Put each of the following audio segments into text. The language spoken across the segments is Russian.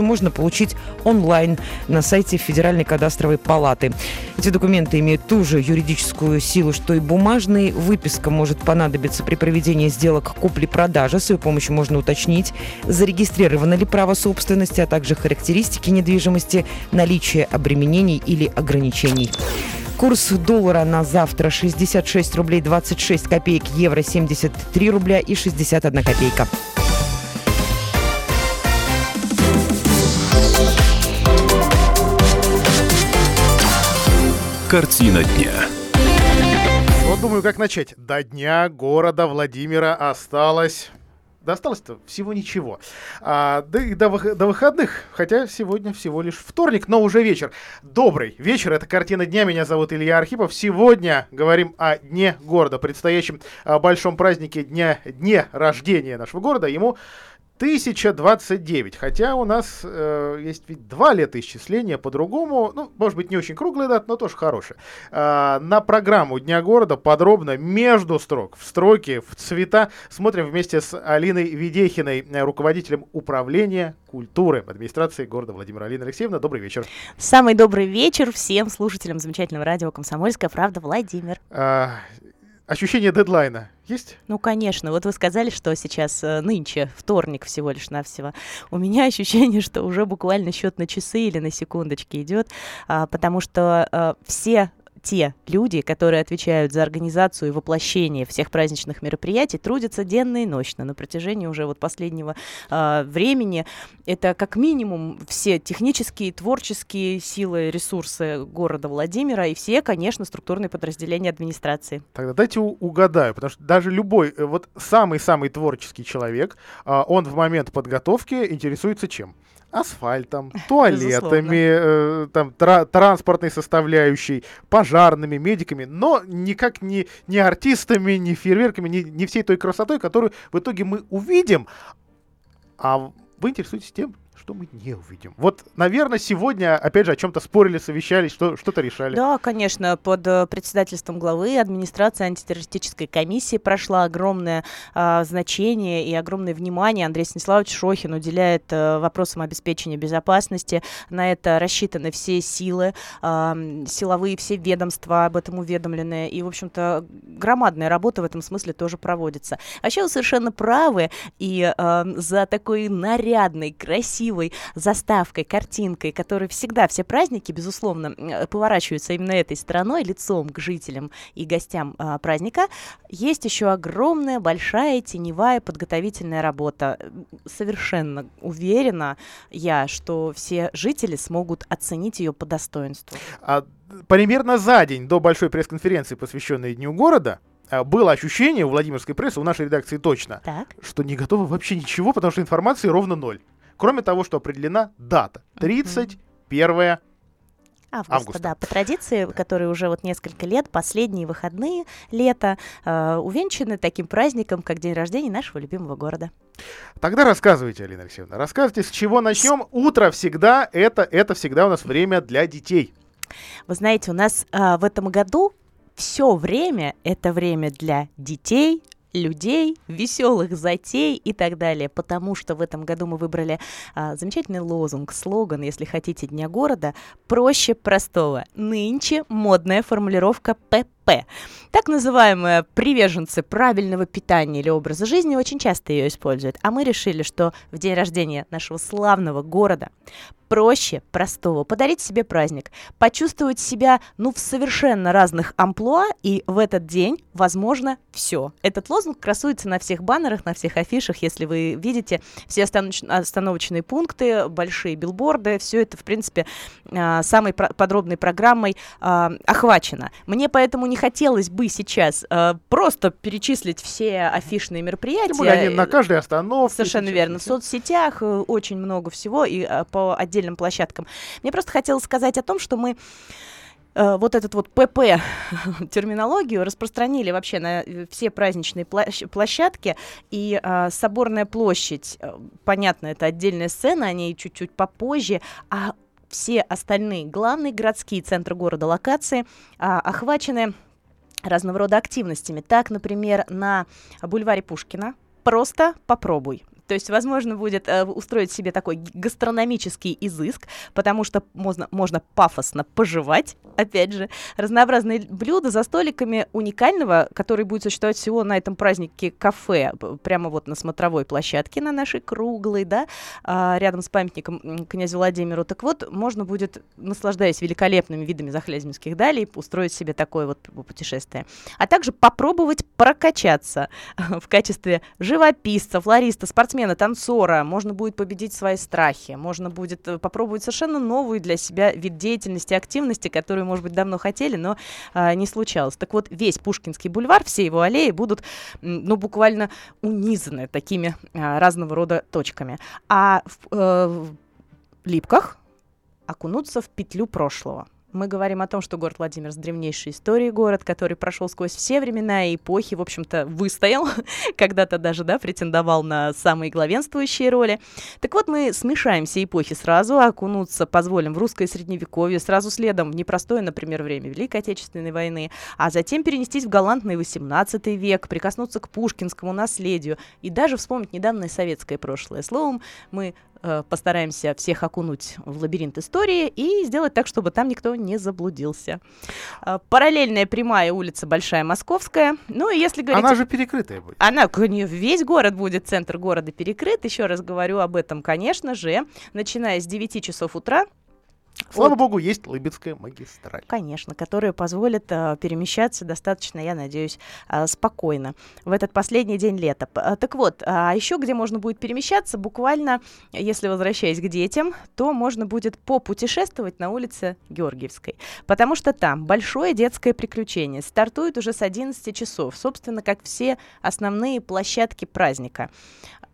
можно получить онлайн на сайте Федеральной кадастровой палаты. Эти документы имеют ту же юридическую силу, что и бумажные. Выписка может понадобиться при проведении сделок купли-продажи. С ее помощью можно уточнить, зарегистрировано ли право собственности, а также характеристики недвижимости, наличие обременений или ограничений. Курс доллара на завтра 66 рублей 26 копеек, евро 73 рубля и 61 копейка. Картина дня. Вот думаю, как начать. До дня города Владимира осталось... Да осталось-то всего ничего. А, да и до, до выходных, хотя сегодня всего лишь вторник, но уже вечер. Добрый вечер, это «Картина дня», меня зовут Илья Архипов. Сегодня говорим о Дне города, предстоящем а, большом празднике дня, Дне рождения нашего города. Ему 1029, хотя у нас э, есть ведь два летоисчисления по-другому, ну, может быть, не очень круглая дата, но тоже хорошая. Э, на программу Дня города подробно, между строк, в строке, в цвета, смотрим вместе с Алиной Ведехиной, э, руководителем управления культуры администрации города Владимира. Алина Алексеевна, добрый вечер. Самый добрый вечер всем слушателям замечательного радио «Комсомольская правда» Владимир. Э, ощущение дедлайна есть? Ну, конечно. Вот вы сказали, что сейчас э, нынче, вторник всего лишь навсего. У меня ощущение, что уже буквально счет на часы или на секундочки идет, а, потому что а, все те люди, которые отвечают за организацию и воплощение всех праздничных мероприятий, трудятся денно и ночно на протяжении уже вот последнего э, времени. Это как минимум все технические, творческие силы, ресурсы города Владимира и все, конечно, структурные подразделения администрации. Тогда дайте угадаю, потому что даже любой, э, вот самый-самый творческий человек, э, он в момент подготовки интересуется чем? Асфальтом, туалетами, э, там, тра- транспортной составляющей, пожарными, медиками, но никак не, не артистами, не фейерверками, не, не всей той красотой, которую в итоге мы увидим. А вы интересуетесь тем, что мы не увидим. Вот, наверное, сегодня, опять же, о чем-то спорили, совещались, что, что-то решали. Да, конечно, под э, председательством главы администрации антитеррористической комиссии прошла огромное э, значение и огромное внимание. Андрей Станиславович Шохин уделяет э, вопросам обеспечения безопасности. На это рассчитаны все силы, э, силовые все ведомства об этом уведомлены. И, в общем-то, громадная работа в этом смысле тоже проводится. Вообще вы совершенно правы. И э, за такой нарядной, красивой красивой заставкой, картинкой, которой всегда все праздники, безусловно, поворачиваются именно этой стороной, лицом к жителям и гостям а, праздника, есть еще огромная, большая, теневая подготовительная работа. Совершенно уверена я, что все жители смогут оценить ее по достоинству. А, примерно за день до большой пресс-конференции, посвященной Дню города, а, было ощущение у Владимирской прессы, у нашей редакции точно, так. что не готово вообще ничего, потому что информации ровно ноль. Кроме того, что определена дата 31 Августа, Августа, да, по традиции, которые уже вот несколько лет, последние выходные лета, э, увенчаны таким праздником, как день рождения нашего любимого города. Тогда рассказывайте, Алина Алексеевна, рассказывайте, с чего начнем. Утро всегда, это, это всегда у нас время для детей. Вы знаете, у нас э, в этом году все время это время для детей, людей, веселых затей и так далее, потому что в этом году мы выбрали а, замечательный лозунг, слоган, если хотите, Дня города «Проще простого». Нынче модная формулировка «ПП». Так называемые приверженцы правильного питания или образа жизни очень часто ее используют. А мы решили, что в день рождения нашего славного города проще простого. Подарить себе праздник, почувствовать себя, ну, в совершенно разных амплуа, и в этот день, возможно, все. Этот лозунг красуется на всех баннерах, на всех афишах, если вы видите все остановочные пункты, большие билборды, все это, в принципе, а, самой подробной программой а, охвачено. Мне поэтому не хотелось бы сейчас а, просто перечислить все афишные мероприятия. Тем более они на каждой остановке. Совершенно верно. В соцсетях э, очень много всего, и по отдельным площадкам. Мне просто хотелось сказать о том, что мы э, вот этот вот ПП терминологию распространили вообще на э, все праздничные площадки. И э, Соборная площадь, э, понятно, это отдельная сцена, о ней чуть-чуть попозже, а все остальные главные городские центры города локации а, охвачены разного рода активностями. Так, например, на бульваре Пушкина просто попробуй То есть, возможно, будет э, устроить себе такой гастрономический изыск, потому что можно, можно пафосно пожевать, опять же, разнообразные блюда за столиками уникального, который будет существовать всего на этом празднике кафе, прямо вот на смотровой площадке на нашей круглой, да, а, рядом с памятником князю Владимиру. Так вот, можно будет, наслаждаясь великолепными видами захлязьминских далей, устроить себе такое вот путешествие. А также попробовать прокачаться в качестве живописца, флориста, спортсмена, танцора. Можно будет победить свои страхи, можно будет э, попробовать совершенно новую для себя вид деятельности, активности, которую, может быть, давно хотели, но а, не случалось. Так вот, весь Пушкинский бульвар, все его аллеи будут, ну, буквально унизаны такими а, разного рода точками. А в, э, в Липках окунуться в петлю прошлого – мы говорим о том, что город Владимир с древнейшей историей город, который прошел сквозь все времена и эпохи, в общем-то, выстоял, когда-то даже, да, претендовал на самые главенствующие роли. Так вот, мы смешаем все эпохи сразу, окунуться позволим в русское средневековье, сразу следом в непростое, например, время Великой Отечественной войны, а затем перенестись в галантный 18 век, прикоснуться к пушкинскому наследию и даже вспомнить недавнее советское прошлое. Словом, мы постараемся всех окунуть в лабиринт истории и сделать так, чтобы там никто не заблудился. Э, параллельная прямая улица Большая Московская. Ну и если говорить... Она же перекрытая будет. Она, весь город будет, центр города перекрыт. Еще раз говорю об этом, конечно же, начиная с 9 часов утра Слава вот. богу, есть Лыбецкая магистраль. Конечно, которая позволит э, перемещаться достаточно, я надеюсь, э, спокойно в этот последний день лета. Э, так вот, а еще где можно будет перемещаться, буквально, если возвращаясь к детям, то можно будет попутешествовать на улице Георгиевской, потому что там большое детское приключение. Стартует уже с 11 часов, собственно, как все основные площадки праздника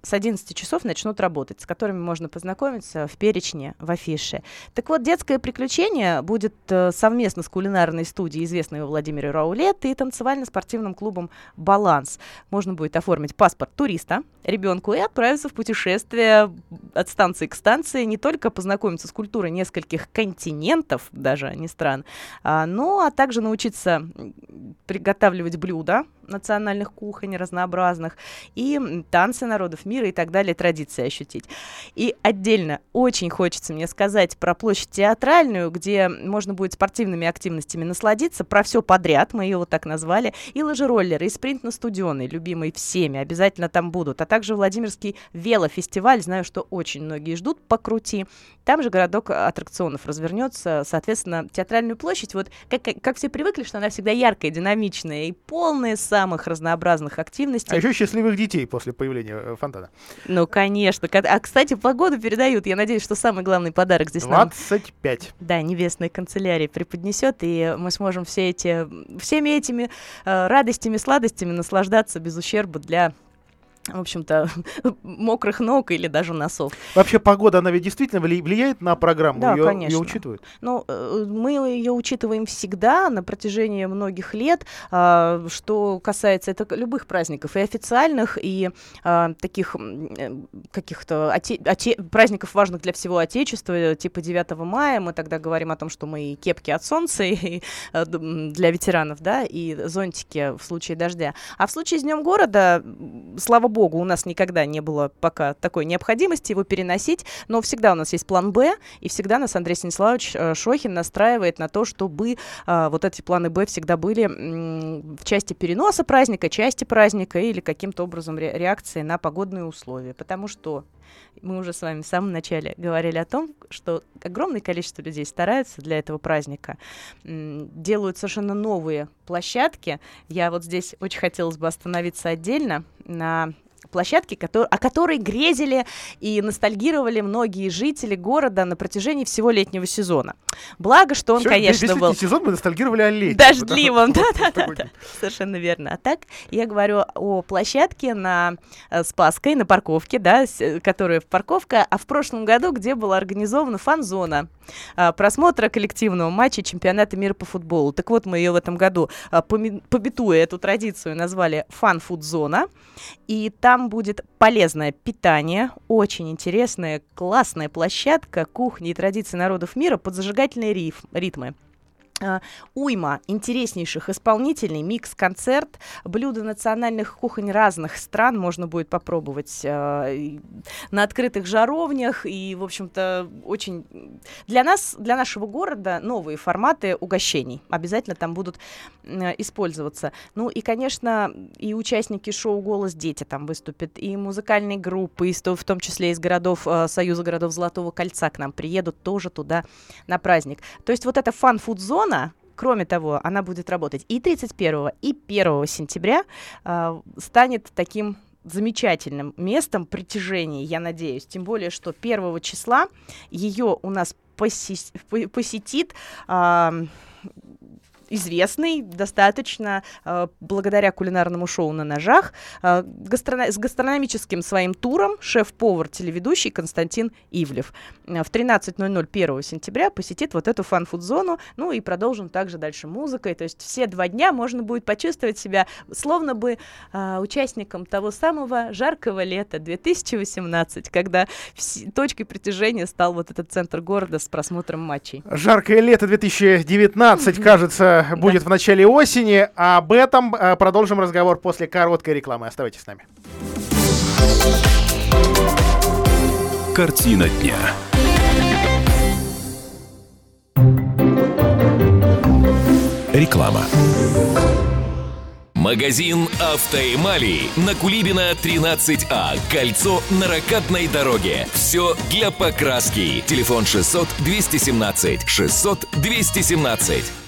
с 11 часов начнут работать, с которыми можно познакомиться в перечне, в афише. Так вот, детское приключение будет э, совместно с кулинарной студией известного Владимира Раулет и танцевально-спортивным клубом «Баланс». Можно будет оформить паспорт туриста ребенку и отправиться в путешествие от станции к станции, не только познакомиться с культурой нескольких континентов, даже а не стран, а, но а также научиться приготавливать блюда национальных кухонь разнообразных и танцы народов мира и так далее, традиции ощутить. И отдельно очень хочется мне сказать про площадь театральную, где можно будет спортивными активностями насладиться, про все подряд, мы ее вот так назвали, и лыжероллеры, и спринт на студеный, любимый всеми, обязательно там будут, а также Владимирский велофестиваль, знаю, что очень многие ждут, покрути. Там же городок аттракционов развернется, соответственно, театральную площадь, вот как, как все привыкли, что она всегда яркая, динамичная и полная самых разнообразных активностей. А еще счастливых детей после появления э, фонтана. Ну, конечно. А, кстати, погоду передают. Я надеюсь, что самый главный подарок здесь 25. нам... Да, небесной канцелярии преподнесет, и мы сможем все эти, всеми этими э, радостями, сладостями наслаждаться без ущерба для в общем-то, мокрых ног или даже носов. Вообще погода, она ведь действительно влияет на программу? Да, ее, конечно. Ее учитывают? Ну, э, мы ее учитываем всегда на протяжении многих лет, а, что касается это любых праздников, и официальных, и а, таких э, каких-то оте- оте- праздников важных для всего Отечества, типа 9 мая, мы тогда говорим о том, что мы и кепки от солнца и, э, для ветеранов, да, и зонтики в случае дождя. А в случае с Днем города, слава богу, у нас никогда не было пока такой необходимости его переносить, но всегда у нас есть план «Б», и всегда нас Андрей Станиславович э, Шохин настраивает на то, чтобы э, вот эти планы «Б» всегда были в части переноса праздника, части праздника или каким-то образом ре- реакции на погодные условия. Потому что мы уже с вами в самом начале говорили о том, что огромное количество людей стараются для этого праздника, делают совершенно новые площадки. Я вот здесь очень хотелось бы остановиться отдельно на площадки, который, о которой грезили и ностальгировали многие жители города на протяжении всего летнего сезона. Благо, что он, Все, конечно, весь был... сезон мы ностальгировали о лете. Дождливом, да-да-да. Совершенно верно. А так, я говорю о площадке на э, Спасской, на парковке, да, которая в парковка, а в прошлом году, где была организована фан-зона просмотра коллективного матча чемпионата мира по футболу. Так вот, мы ее в этом году, а, побитуя эту традицию, назвали фан-фуд-зона. И там будет полезное питание, очень интересная, классная площадка кухни и традиций народов мира под зажигательные риф, ритмы. Uh, уйма интереснейших исполнителей, микс-концерт, блюда национальных кухонь разных стран можно будет попробовать uh, на открытых жаровнях и, в общем-то, очень для нас, для нашего города новые форматы угощений обязательно там будут uh, использоваться. Ну и, конечно, и участники шоу «Голос дети» там выступят, и музыкальные группы, и в том числе из городов Союза городов Золотого кольца к нам приедут тоже туда на праздник. То есть вот эта фан-фуд-зона зона, Кроме того, она будет работать и 31, и 1 сентября, э, станет таким замечательным местом притяжения, я надеюсь. Тем более, что 1 числа ее у нас поси- посетит э, известный достаточно э, благодаря кулинарному шоу на ножах э, гастроно- с гастрономическим своим туром шеф-повар, телеведущий Константин Ивлев. Э, в 13.00 1 сентября посетит вот эту фан-фуд-зону, ну и продолжим также дальше музыкой. То есть все два дня можно будет почувствовать себя словно бы э, участником того самого жаркого лета 2018, когда вс- точкой притяжения стал вот этот центр города с просмотром матчей. Жаркое лето 2019, кажется, будет в начале осени. Об этом э, продолжим разговор после короткой рекламы. Оставайтесь с нами. Картина дня. Реклама. Магазин «Автоэмали» на Кулибина 13А. Кольцо на ракатной дороге. Все для покраски. Телефон 600 217 600 217.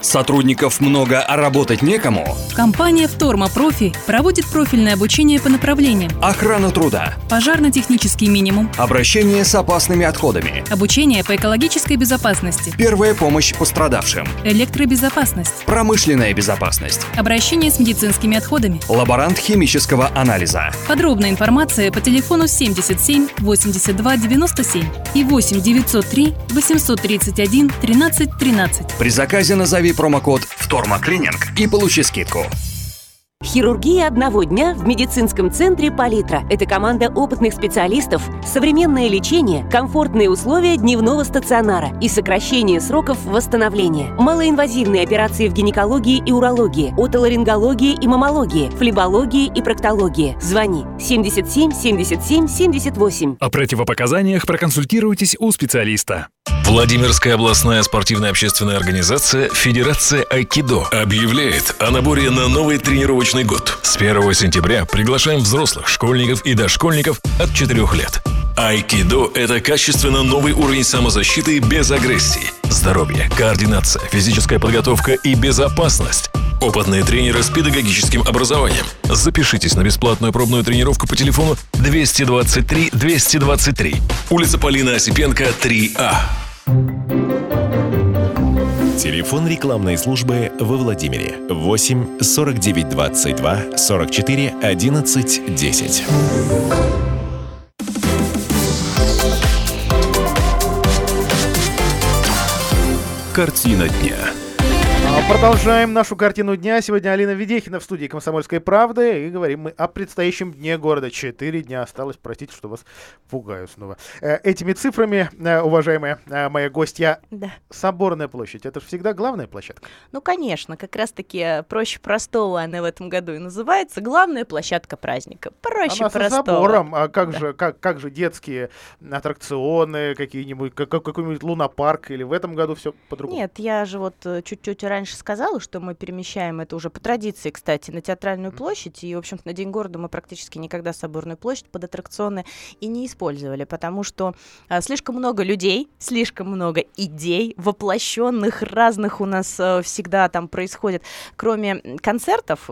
Сотрудников много, а работать некому? Компания «Вторма Профи» проводит профильное обучение по направлениям Охрана труда, пожарно-технический минимум, обращение с опасными отходами, обучение по экологической безопасности, первая помощь пострадавшим, электробезопасность, промышленная безопасность, обращение с медицинскими отходами. лаборант химического анализа. Подробная информация по телефону 77 82 97 и 8 903 831 13 13. При заказе назови промокод «Вторма Клининг» и получи скидку. Хирургия одного дня в медицинском центре «Палитра». Это команда опытных специалистов, современное лечение, комфортные условия дневного стационара и сокращение сроков восстановления. Малоинвазивные операции в гинекологии и урологии, отоларингологии и маммологии, флебологии и проктологии. Звони 77 77 78. О противопоказаниях проконсультируйтесь у специалиста. Владимирская областная спортивная общественная организация Федерация Айкидо объявляет о наборе на новый тренировочный год. С 1 сентября приглашаем взрослых, школьников и дошкольников от 4 лет. Айкидо – это качественно новый уровень самозащиты без агрессии. Здоровье, координация, физическая подготовка и безопасность. Опытные тренеры с педагогическим образованием. Запишитесь на бесплатную пробную тренировку по телефону 223 223. Улица Полина Осипенко, 3А. Телефон рекламной службы во Владимире 8 49 22 44 11 10. Картина дня. А, Продолжаем нашу картину дня. Сегодня Алина Ведехина в студии «Комсомольской правды». И говорим мы о предстоящем дне города. Четыре дня осталось. Простите, что вас пугаю снова. Э, Этими цифрами, э, уважаемая э, моя гостья, Да. Соборная площадь. Это же всегда главная площадка. Ну, конечно, как раз-таки проще простого она в этом году и называется. Главная площадка праздника. Проще Она со простого. забором. А как, Да. же, как, как же детские аттракционы, какие-нибудь, как, как- какой-нибудь лунопарк? Или в этом году все по-другому? Нет, я же вот чуть-чуть раньше сказала, что мы перемещаем это уже по традиции, кстати, на театральную площадь. И, в общем-то, на День города мы практически никогда Соборную площадь под аттракционы и не использовали, потому что а, слишком много людей, слишком много идей, воплощенных разных у нас э, всегда там происходит. Кроме концертов,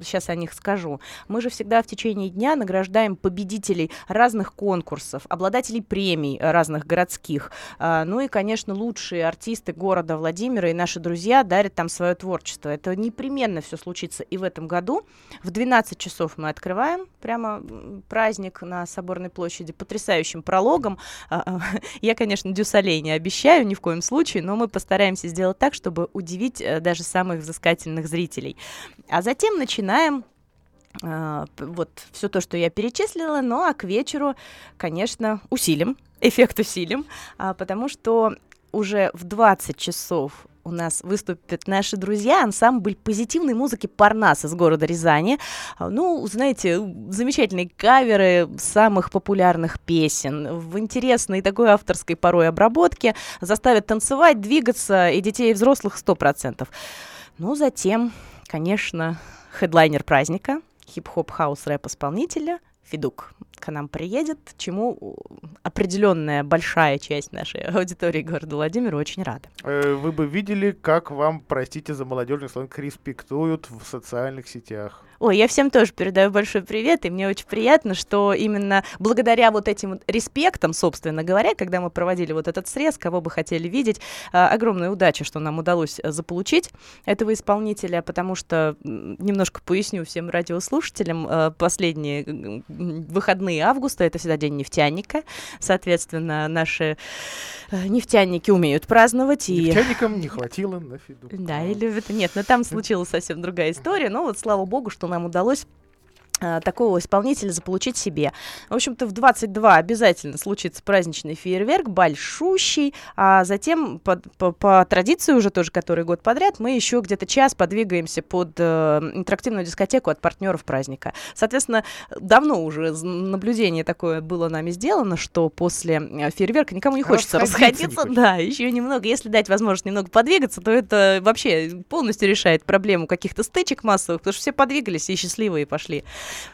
сейчас о них скажу, мы же всегда в течение дня награждаем победителей разных конкурсов, обладателей премий э, разных городских. А, Ну и, конечно, лучшие артисты города Владимира и наши друзья дарят там свое творчество. Это непременно все случится и в этом году. В 12 часов мы открываем прямо праздник на Соборной площади потрясающим прологом. А, а, Я, конечно, дюсалей не обещаю ни в коем случае, но мы постараемся сделать так, чтобы удивить э, даже самых взыскательных зрителей. А затем начинаем п- вот все то, что я перечислила, ну а к вечеру, конечно, усилим, эффект усилим, а, потому что уже в 20 часов у нас выступят наши друзья, ансамбль позитивной музыки «Парнас» из города Рязани. А, ну, знаете, замечательные каверы самых популярных песен в интересной такой авторской порой обработке заставят танцевать, двигаться и детей, и взрослых 100%. Ну, затем, конечно, хедлайнер праздника, хип-хоп-хаус-рэп-исполнителя Федук к нам приедет, чему определенная большая часть нашей аудитории города Владимира очень рада. Э, вы бы видели, как вам, простите за молодежный сленг, респектуют в социальных сетях. Ой, я всем тоже передаю большой привет, и мне очень приятно, что именно благодаря вот этим вот респектам, собственно говоря, когда мы проводили вот этот срез, кого бы хотели видеть, а, огромная удача, что нам удалось э, заполучить этого исполнителя, потому что, немножко поясню всем радиослушателям, э, последние выходные августа, это всегда день нефтяника, соответственно, наши э, нефтяники умеют праздновать. Нефтяникам и... не хватило на фиду. Да, или это нет, но там случилась совсем другая история, но вот слава богу, что нам удалось такого исполнителя заполучить себе. В общем-то, в 22 обязательно случится праздничный фейерверк, большущий, а затем по, по, по традиции уже тоже который год подряд мы еще где-то час подвигаемся под э, интерактивную дискотеку от партнеров праздника. Соответственно, давно уже наблюдение такое было нами сделано, что после э, фейерверка никому не хочется расходиться. Не хочется. Да, еще немного. Если дать возможность немного подвигаться, то это вообще полностью решает проблему каких-то стычек массовых, потому что все подвигались и счастливые пошли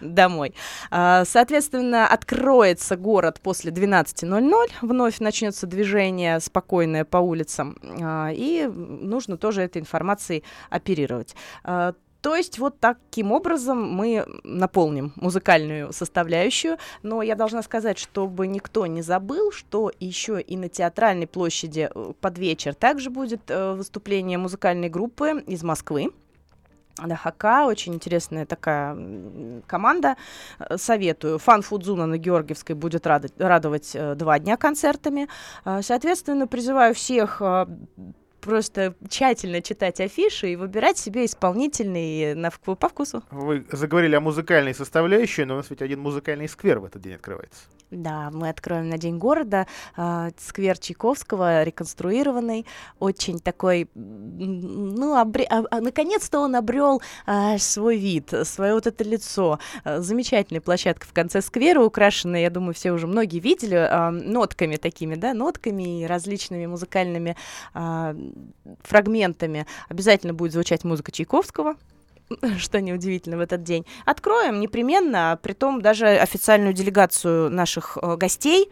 домой. А, соответственно, откроется город после 12.00, вновь начнется движение спокойное по улицам, а, и нужно тоже этой информацией оперировать. А, то есть вот таким образом мы наполним музыкальную составляющую, но я должна сказать, чтобы никто не забыл, что еще и на театральной площади э, под вечер также будет э, выступление музыкальной группы из Москвы. ДХК, очень интересная такая команда. Э, советую. Фан Фудзуна на Георгиевской будет радовать, радовать э, два дня концертами. Э, соответственно, призываю всех просто тщательно читать афиши и выбирать себе исполнительный на, по вкусу. Вы заговорили о музыкальной составляющей, но у нас ведь один музыкальный сквер в этот день открывается. Да, мы откроем на День города э, сквер Чайковского, реконструированный, очень такой, ну, обре... а, а, наконец-то он обрел э, свой вид, свое вот это лицо. Э, замечательная площадка в конце сквера, украшенная, я думаю, все уже многие видели, э, нотками такими, да, нотками и различными музыкальными э, фрагментами. Обязательно будет звучать музыка Чайковского, что неудивительно в этот день. Откроем непременно, при том даже официальную делегацию наших э, гостей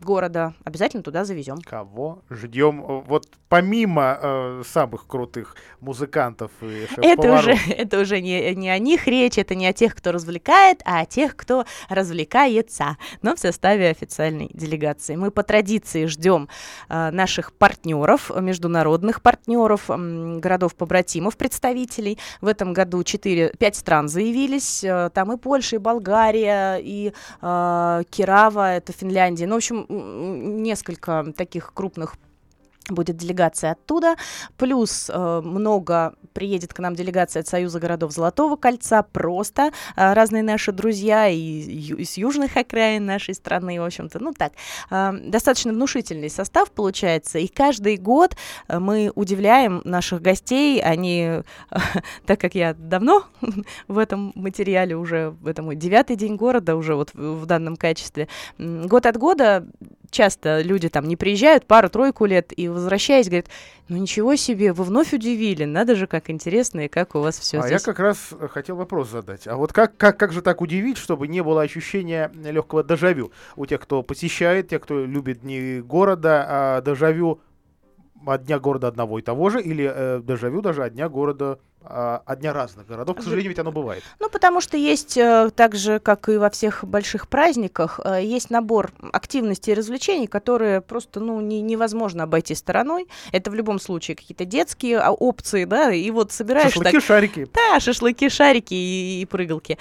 города обязательно туда завезем. Кого ждем? Э, вот помимо э, самых крутых музыкантов и это уже это уже не, не о них речь, это не о тех, кто развлекает, а о тех, кто развлекается, но в составе официальной делегации. Мы по традиции ждем э, наших партнеров, международных партнеров, э, городов-побратимов, представителей. В этом году 4, 5 стран заявились, э, там и Польша, и Болгария, и э, Кирава, это Финляндия. Ну, в общем, несколько таких крупных будет делегация оттуда, плюс э, много приедет к нам делегация от Союза городов Золотого кольца, просто э, разные наши друзья и, и из южных окраин нашей страны, в общем-то, ну так, э, достаточно внушительный состав получается, и каждый год э, мы удивляем наших гостей, они, э, так как я давно в этом материале уже, в этом девятый день города уже вот в, в данном качестве, год от года часто люди там не приезжают пару-тройку лет и возвращаясь, говорят, ну ничего себе, вы вновь удивили, надо же, как интересно и как у вас все а здесь. я как раз э, хотел вопрос задать. А вот как, как, как же так удивить, чтобы не было ощущения легкого дежавю у тех, кто посещает, тех, кто любит дни города, а дежавю от дня города одного и того же, или э, дежавю даже от дня города а, от дня разных городов. К сожалению, ведь оно бывает. Ну, потому что есть, э, так же, как и во всех больших праздниках, э, есть набор активностей и развлечений, которые просто, ну, не, невозможно обойти стороной. Это в любом случае какие-то детские а, опции, да, и вот собираешь... Шашлыки, так... шарики. Да, шашлыки, шарики и, и прыгалки.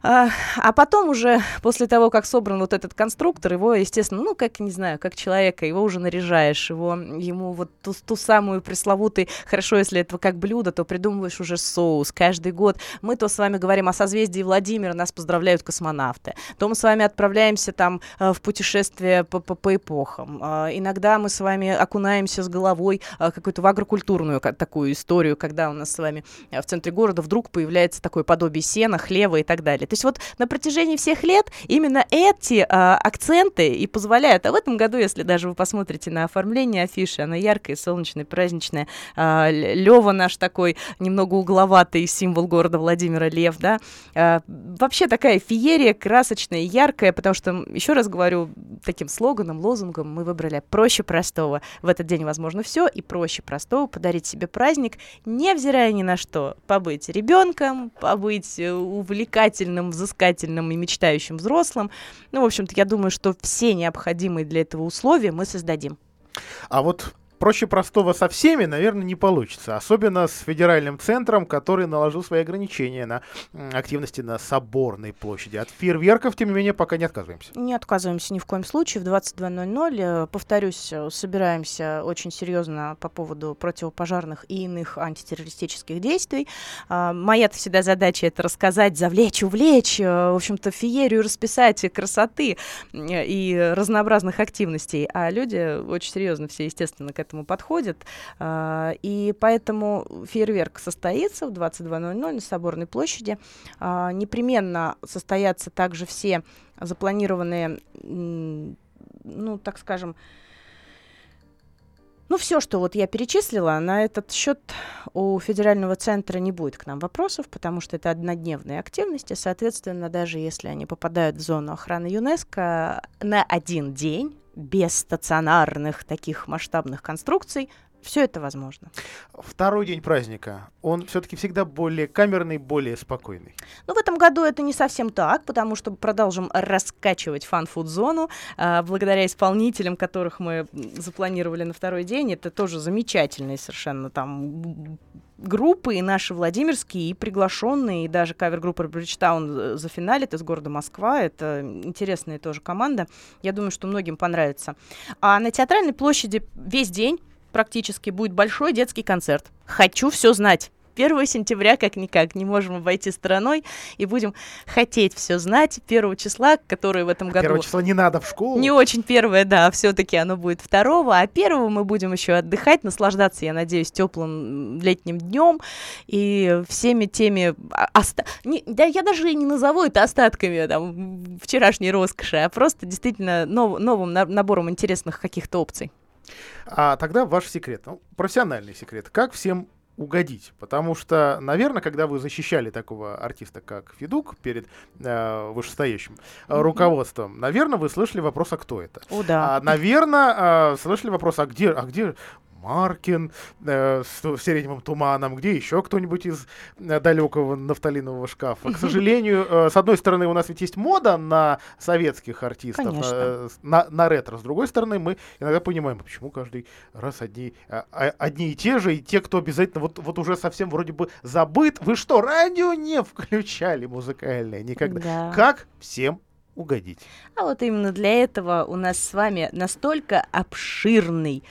А, а потом уже, после того, как собран вот этот конструктор, его, естественно, ну, как, не знаю, как человека, его уже наряжаешь, его, ему вот ту, ту самую пресловутый, хорошо, если это как блюдо, то придумываешь уже соус. Каждый год мы то с вами говорим о созвездии Владимира, нас поздравляют космонавты, то мы с вами отправляемся там э, в путешествие по, по, по эпохам. А, иногда мы с вами окунаемся с головой а, какую-то в агрокультурную такую историю, когда у нас с вами э, в центре города вдруг появляется такое подобие сена, хлева и так далее. То есть вот на протяжении всех лет именно эти а, акценты и позволяют. А в этом году, если даже вы посмотрите на оформление афиши, она яркая, солнечная, праздничная. А, Лева наш такой немного угловатый символ города Владимира Лев, да. А, вообще такая феерия красочная, яркая, потому что, еще раз говорю, таким слоганом, лозунгом мы выбрали проще простого. В этот день возможно все, и проще простого подарить себе праздник, невзирая ни на что. Побыть ребенком, побыть э, увлекательным рациональным, взыскательным и мечтающим взрослым. Ну, в общем-то, я думаю, что все необходимые для этого условия мы создадим. А вот проще простого со всеми, наверное, не получится. Особенно с федеральным центром, который наложил свои ограничения на активности на Соборной площади. От фейерверков, тем не менее, пока не отказываемся. Не отказываемся ни в коем случае. В 22.00, э, повторюсь, э, собираемся очень серьезно по поводу противопожарных и иных антитеррористических действий. А, моя всегда задача это рассказать, завлечь, увлечь, э, в общем-то, феерию расписать красоты и разнообразных активностей. А люди очень серьезно все, естественно, к этому подходит. А, и поэтому фейерверк состоится в 22.00 на Соборной площади. А, непременно состоятся также все запланированные, ну, так скажем, ну, все, что вот я перечислила, на этот счет у федерального центра не будет к нам вопросов, потому что это однодневные активности. Соответственно, даже если они попадают в зону охраны ЮНЕСКО на один день, без стационарных таких масштабных конструкций, все это возможно. Второй день праздника, он все-таки всегда более камерный, более спокойный. Ну, в этом году это не совсем так, потому что продолжим раскачивать фан-фуд-зону. А, благодаря исполнителям, которых мы запланировали на второй день, это тоже замечательные совершенно там группы, и наши Владимирские, и приглашенные, и даже кавер-группа Bridgetown зафиналит из города Москва. Это интересная тоже команда. Я думаю, что многим понравится. А на Театральной площади весь день практически будет большой детский концерт. Хочу все знать. 1 сентября как-никак не можем обойти стороной и будем хотеть все знать 1 числа, которое в этом году... 1 числа не надо в школу. Не очень первое, да, все-таки оно будет 2, а 1 мы будем еще отдыхать, наслаждаться, я надеюсь, теплым летним днем и всеми теми... Оста... Не, да я даже и не назову это остатками там, вчерашней роскоши, а просто действительно нов, новым набором интересных каких-то опций. А тогда ваш секрет, ну, профессиональный секрет. Как всем угодить. Потому что, наверное, когда вы защищали такого артиста, как Федук, перед э, вышестоящим mm-hmm. руководством, наверное, вы слышали вопрос, а кто это? О, да. А, наверное, э, слышали вопрос, а где, а где Маркин э, с, сиреневым туманом, где еще кто-нибудь из э, далекого нафталинового шкафа. К сожалению, э, с одной стороны, у нас ведь есть мода на советских артистов, э, на, на ретро. С другой стороны, мы иногда понимаем, почему каждый раз одни, э, одни и те же, и те, кто обязательно вот, вот уже совсем вроде бы забыт. Вы что, радио не включали музыкальное никогда? Да. Как всем угодить? А вот именно для этого у нас с вами настолько обширный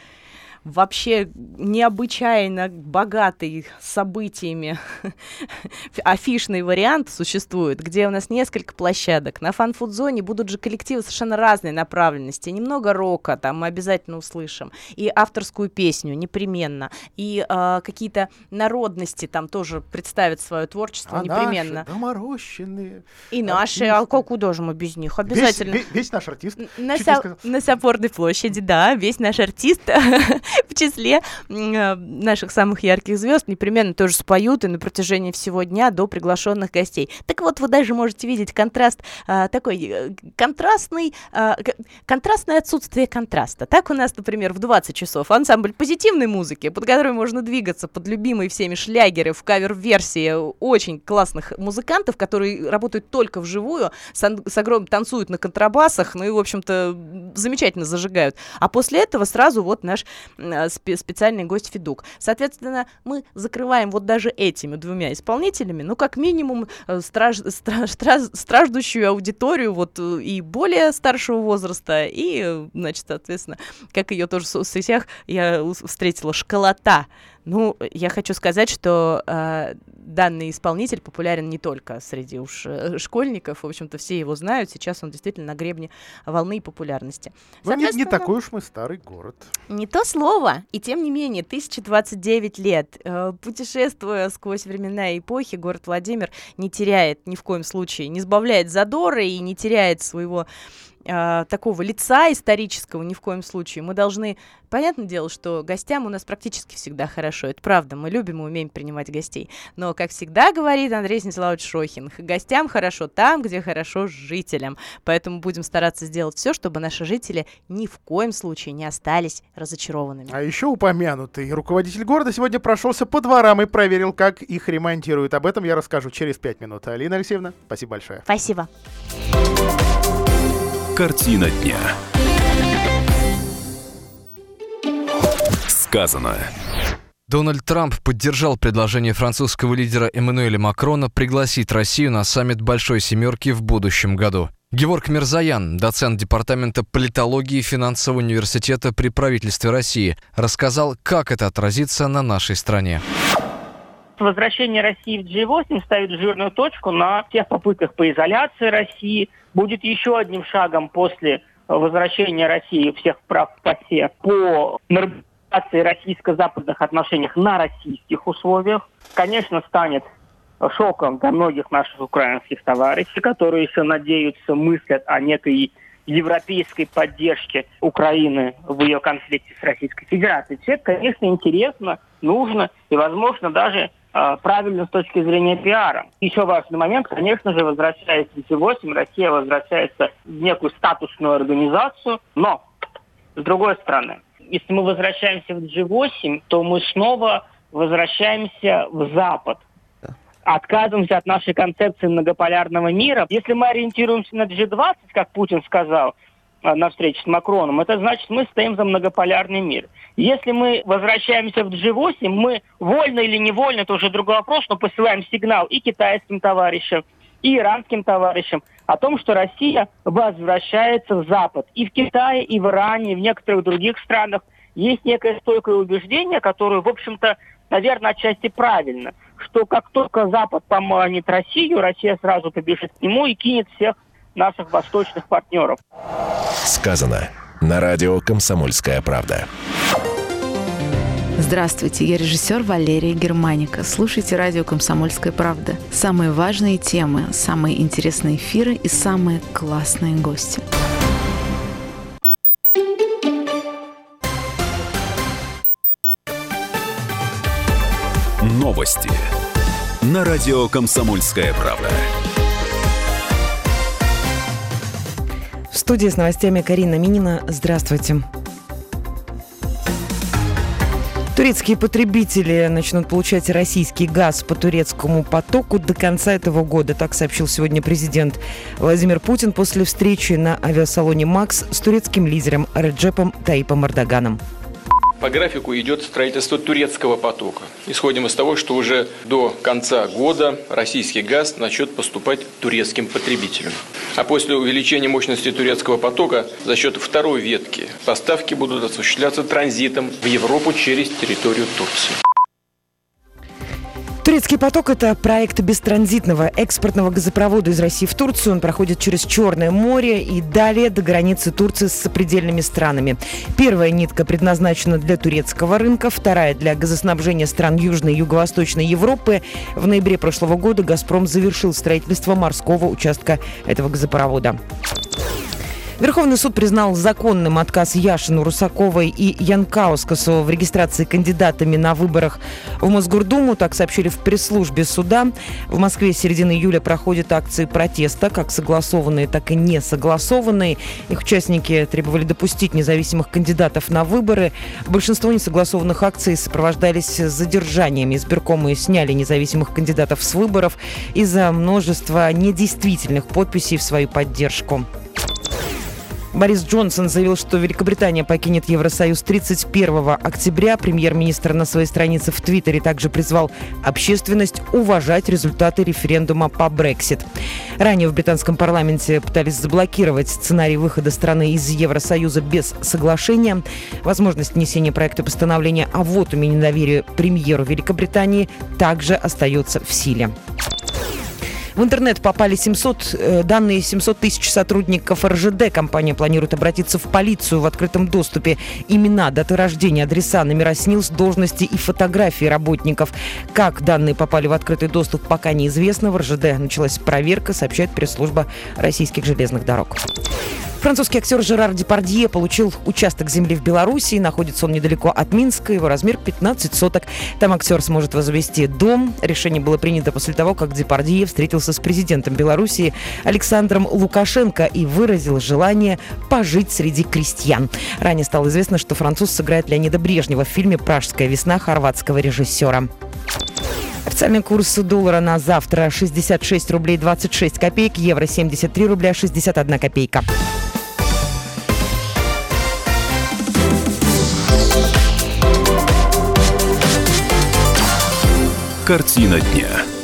вообще необычайно богатый событиями афишный вариант существует, где у нас несколько площадок. На фан-фуд-зоне будут же коллективы совершенно разной направленности. Немного рока там мы обязательно услышим. И авторскую песню непременно. И э, какие-то народности там тоже представят свое творчество а непременно. Наши доморощенные. И наши, а куда же мы без них? Обязательно. Весь, весь, весь наш артист. На, со- на Соборной площади, да, весь наш артист в числе э, наших самых ярких звезд непременно тоже споют и на протяжении всего дня до приглашенных гостей. Так вот, вы даже можете видеть контраст а, такой э, контрастный, а, контрастное отсутствие контраста. Так у нас, например, в 20 часов ансамбль позитивной музыки, под которой можно двигаться под любимые всеми шлягеры в кавер-версии очень классных музыкантов, которые работают только вживую, с, с огромным танцуют на контрабасах, ну и, в общем-то, замечательно зажигают. А после этого сразу вот наш специальный гость Федук. Соответственно, мы закрываем вот даже этими двумя исполнителями, ну, как минимум, э, страж, страж, страж, страждущую аудиторию вот и более старшего возраста, и, значит, соответственно, как ее тоже в соцсетях я встретила, школота ну, я хочу сказать, что э, данный исполнитель популярен не только среди уж э, школьников, в общем-то, все его знают, сейчас он действительно на гребне волны популярности. Ну, не, не такой уж мы старый город. Не то слово, и тем не менее, 1029 лет, э, путешествуя сквозь времена и эпохи, город Владимир не теряет ни в коем случае, не сбавляет задора и не теряет своего э, такого лица исторического ни в коем случае. Мы должны, понятное дело, что гостям у нас практически всегда хорошо, это правда, мы любим и умеем принимать гостей. Но, как всегда говорит Андрей Станиславович Шохин, гостям хорошо там, где хорошо жителям. Поэтому будем стараться сделать все, чтобы наши жители ни в коем случае не остались разочарованными. А еще упомянутый руководитель города сегодня прошелся по дворам и проверил, как их ремонтируют. Об этом я расскажу через пять минут. Алина Алексеевна, спасибо большое. Спасибо. Картина дня. Сказано. Дональд Трамп поддержал предложение французского лидера Эммануэля Макрона пригласить Россию на саммит Большой Семерки в будущем году. Георг Мирзаян, доцент Департамента политологии финансового университета при правительстве России, рассказал, как это отразится на нашей стране. Возвращение России в G8 ставит жирную точку на всех попытках по изоляции России, будет еще одним шагом после возвращения России всех прав в ПАСЕ по нормализации российско-западных отношениях на российских условиях. Конечно, станет шоком для многих наших украинских товарищей, которые еще надеются, мыслят о некой европейской поддержке Украины в ее конфликте с Российской Федерацией. Все это, конечно, интересно, нужно и, возможно, даже правильно с точки зрения пиара. Еще важный момент, конечно же, возвращаясь в G8, Россия возвращается в некую статусную организацию, но, с другой стороны, если мы возвращаемся в G8, то мы снова возвращаемся в Запад отказываемся от нашей концепции многополярного мира. Если мы ориентируемся на G20, как Путин сказал э, на встрече с Макроном, это значит, мы стоим за многополярный мир. Если мы возвращаемся в G8, мы вольно или невольно, это уже другой вопрос, но посылаем сигнал и китайским товарищам, и иранским товарищам о том, что Россия возвращается в Запад. И в Китае, и в Иране, и в некоторых других странах есть некое стойкое убеждение, которое, в общем-то, наверное, отчасти правильно – что как только Запад поманит Россию, Россия сразу побежит к нему и кинет всех наших восточных партнеров. Сказано на радио «Комсомольская правда». Здравствуйте, я режиссер Валерия Германика. Слушайте радио «Комсомольская правда». Самые важные темы, самые интересные эфиры и самые классные гости. Новости на радио «Комсомольская правда». В студии с новостями Карина Минина. Здравствуйте. Турецкие потребители начнут получать российский газ по турецкому потоку до конца этого года, так сообщил сегодня президент Владимир Путин после встречи на авиасалоне «Макс» с турецким лидером Реджепом Таипом Эрдоганом. По графику идет строительство турецкого потока. Исходим из того, что уже до конца года российский газ начнет поступать турецким потребителям. А после увеличения мощности турецкого потока за счет второй ветки поставки будут осуществляться транзитом в Европу через территорию Турции. Турецкий поток – это проект бестранзитного экспортного газопровода из России в Турцию. Он проходит через Черное море и далее до границы Турции с сопредельными странами. Первая нитка предназначена для турецкого рынка, вторая – для газоснабжения стран Южной и Юго-Восточной Европы. В ноябре прошлого года «Газпром» завершил строительство морского участка этого газопровода. Верховный суд признал законным отказ Яшину, Русаковой и Янкаускасу в регистрации кандидатами на выборах в Мосгордуму. Так сообщили в пресс-службе суда. В Москве с середины июля проходят акции протеста, как согласованные, так и не согласованные. Их участники требовали допустить независимых кандидатов на выборы. Большинство несогласованных акций сопровождались задержаниями. Избиркомы сняли независимых кандидатов с выборов из-за множества недействительных подписей в свою поддержку. Борис Джонсон заявил, что Великобритания покинет Евросоюз 31 октября. Премьер-министр на своей странице в Твиттере также призвал общественность уважать результаты референдума по Брексит. Ранее в британском парламенте пытались заблокировать сценарий выхода страны из Евросоюза без соглашения. Возможность внесения проекта постановления о вотуме недоверия премьеру Великобритании также остается в силе. В интернет попали 700, э, данные 700 тысяч сотрудников РЖД. Компания планирует обратиться в полицию в открытом доступе. Имена, даты рождения, адреса, номера СНИЛС, должности и фотографии работников. Как данные попали в открытый доступ, пока неизвестно. В РЖД началась проверка, сообщает пресс-служба российских железных дорог. Французский актер Жерар Депардье получил участок земли в Беларуси. Находится он недалеко от Минска. Его размер 15 соток. Там актер сможет возвести дом. Решение было принято после того, как Депардье встретился с президентом Беларуси Александром Лукашенко и выразил желание пожить среди крестьян. Ранее стало известно, что француз сыграет Леонида Брежнева в фильме «Пражская весна» хорватского режиссера. Официальный курс доллара на завтра 66 рублей 26 копеек, евро 73 рубля 61 копейка. Картина дня.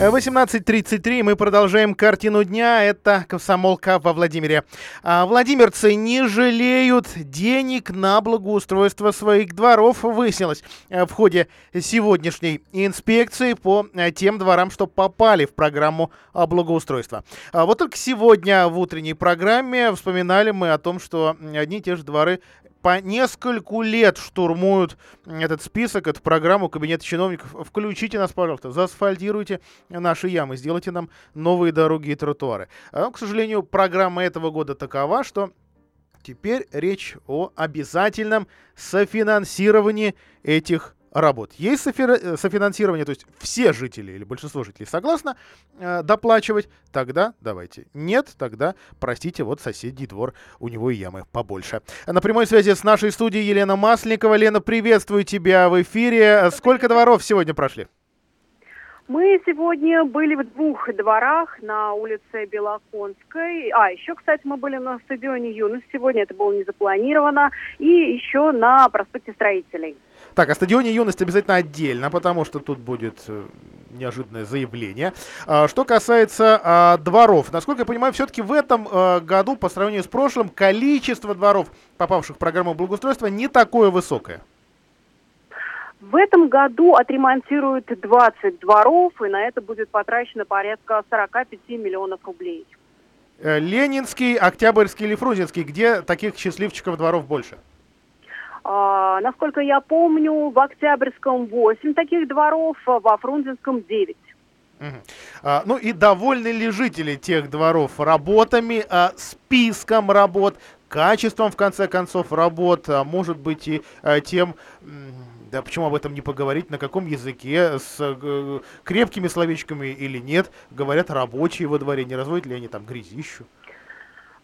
18.33. Мы продолжаем картину дня. Это комсомолка во Владимире. А, владимирцы не жалеют денег на благоустройство своих дворов. Выяснилось э, в ходе сегодняшней инспекции по э, тем дворам, что попали в программу благоустройства. А вот только сегодня в утренней программе вспоминали мы о том, что одни и те же дворы по нескольку лет штурмуют этот список, эту программу Кабинета чиновников. Включите нас, пожалуйста, заасфальтируйте наши ямы, сделайте нам новые дороги и тротуары. Но, к сожалению, программа этого года такова, что теперь речь о обязательном софинансировании этих работ. Есть софи- софинансирование, то есть все жители или большинство жителей согласны э, доплачивать, тогда давайте. Нет, тогда, простите, вот соседний двор, у него и ямы побольше. На прямой связи с нашей студией Елена Масленникова. Лена, приветствую тебя в эфире. Сколько дворов сегодня прошли? Мы сегодня были в двух дворах на улице Белоконской. А, еще, кстати, мы были на стадионе Юность сегодня, это было не запланировано. И еще на проспекте Строителей. Так, о стадионе юность обязательно отдельно, потому что тут будет э, неожиданное заявление. А, что касается а, дворов, насколько я понимаю, все-таки в этом а, году, по сравнению с прошлым, количество дворов, попавших в программу благоустройства, не такое высокое. В этом году отремонтируют 20 дворов, и на это будет потрачено порядка 45 миллионов рублей. Э, Ленинский, Октябрьский или Фрунзенский, где таких счастливчиков дворов больше? А, насколько я помню, в Октябрьском 8 таких дворов, а во Фрунзенском 9. Угу. А, ну и довольны ли жители тех дворов работами, списком работ, качеством, в конце концов, работ, может быть и тем, да почему об этом не поговорить, на каком языке, с а, крепкими словечками или нет, говорят рабочие во дворе, не разводят ли они там грязищу?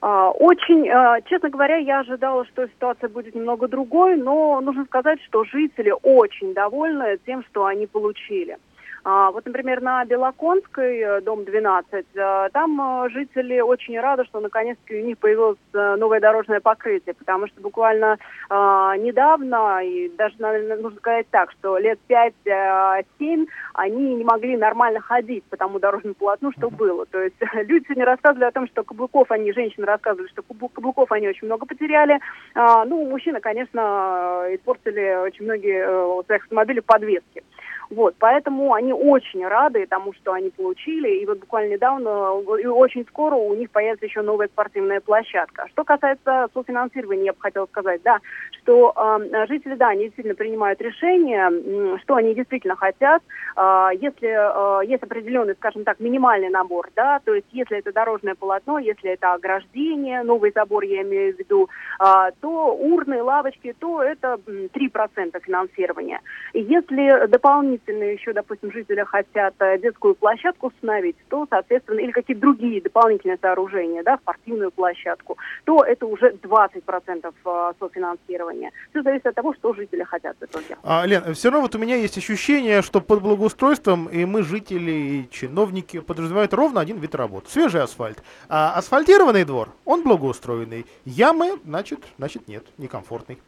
А, очень, а, честно говоря, я ожидала, что ситуация будет немного другой, но нужно сказать, что жители очень довольны тем, что они получили. А, вот, например, на Белоконской, э, дом 12, э, там э, жители очень рады, что наконец-таки у них появилось новое дорожное покрытие, потому что буквально недавно, и даже, наверное, нужно сказать так, что лет 5-7 они не могли нормально ходить по тому дорожному полотну, что было. То есть люди сегодня рассказывали о том, что каблуков они, женщины рассказывали, что каблуков они очень много потеряли. Ну, мужчины, конечно, испортили очень многие своих автомобилей подвески. Вот, поэтому они очень рады тому, что они получили. И вот буквально недавно, и очень скоро у них появится еще новая спортивная площадка. Что касается софинансирования, я бы хотела сказать, да, что э, жители, да, они действительно принимают решение, что они действительно хотят. Э, если э, есть определенный, скажем так, минимальный набор, да, то есть если это дорожное полотно, если это ограждение, новый забор, я имею в виду, э, то урны, лавочки, то это 3% финансирования. И если дополнительно дополнительно еще, допустим, жители хотят э, детскую площадку установить, то, соответственно, или какие-то другие дополнительные сооружения, да, спортивную площадку, то это уже 20% э, софинансирования. Все зависит от того, что жители хотят в итоге. А, Лен, все равно вот у меня есть ощущение, что под благоустройством и мы, жители, и чиновники, подразумевают ровно один вид работ. Свежий асфальт. А асфальтированный двор, он благоустроенный. Ямы, значит, значит нет, некомфортный.